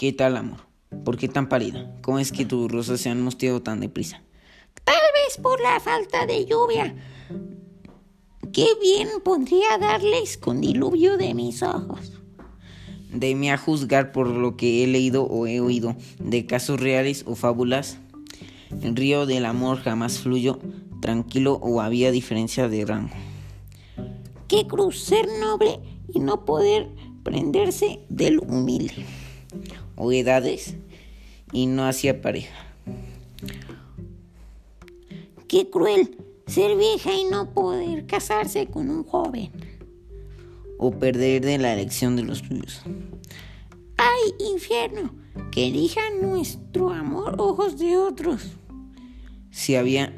¿Qué tal, amor? ¿Por qué tan pálida? ¿Cómo es que tus rosas se han mosteado tan deprisa? Tal vez por la falta de lluvia. Qué bien podría darles con diluvio de mis ojos. De mí a juzgar por lo que he leído o he oído de casos reales o fábulas, el río del amor jamás fluyó tranquilo o había diferencia de rango. Qué cruz ser noble y no poder prenderse del humilde. O edades y no hacía pareja. Qué cruel ser vieja y no poder casarse con un joven. O perder de la elección de los tuyos. ¡Ay, infierno! Que elija nuestro amor ojos de otros. Si había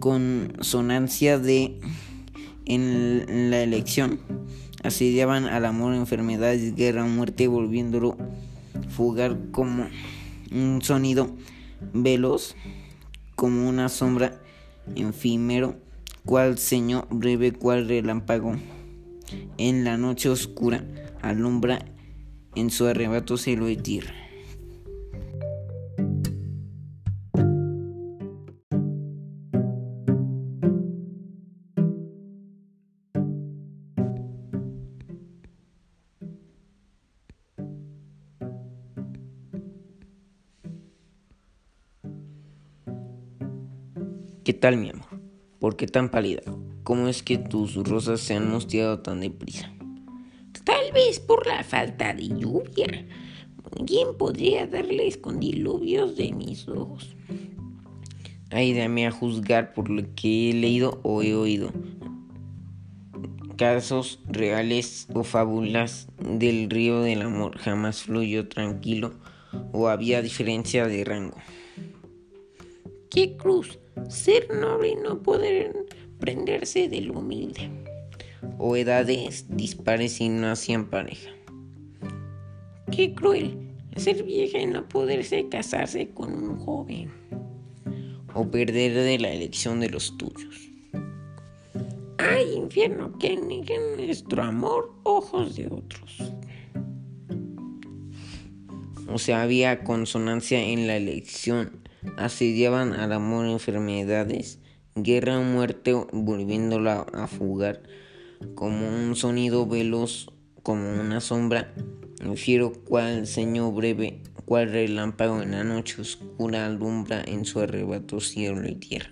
consonancia de en la elección, asediaban al amor enfermedades, guerra, muerte, volviéndolo fugar como un sonido veloz como una sombra efímero, cual señor breve, cual relámpago. En la noche oscura alumbra en su arrebato cielo y tierra. ¿Qué tal, mi amor? ¿Por qué tan pálida? ¿Cómo es que tus rosas se han mosteado tan deprisa? Tal vez por la falta de lluvia. ¿Quién podría darles con diluvios de mis ojos? Ay, dame a juzgar por lo que he leído o he oído. Casos reales o fábulas del río del amor jamás fluyó tranquilo o había diferencia de rango. ¡Qué cruz! Ser noble y no poder prenderse del humilde. O edades dispares y no hacían pareja. Qué cruel ser vieja y no poderse casarse con un joven. O perder de la elección de los tuyos. Ay, infierno, que niegue nuestro amor ojos de otros. O sea, había consonancia en la elección asediaban al amor enfermedades, guerra o muerte, volviéndola a fugar como un sonido veloz, como una sombra. Infiero cual señor breve, cual relámpago en la noche oscura alumbra en su arrebato cielo y tierra.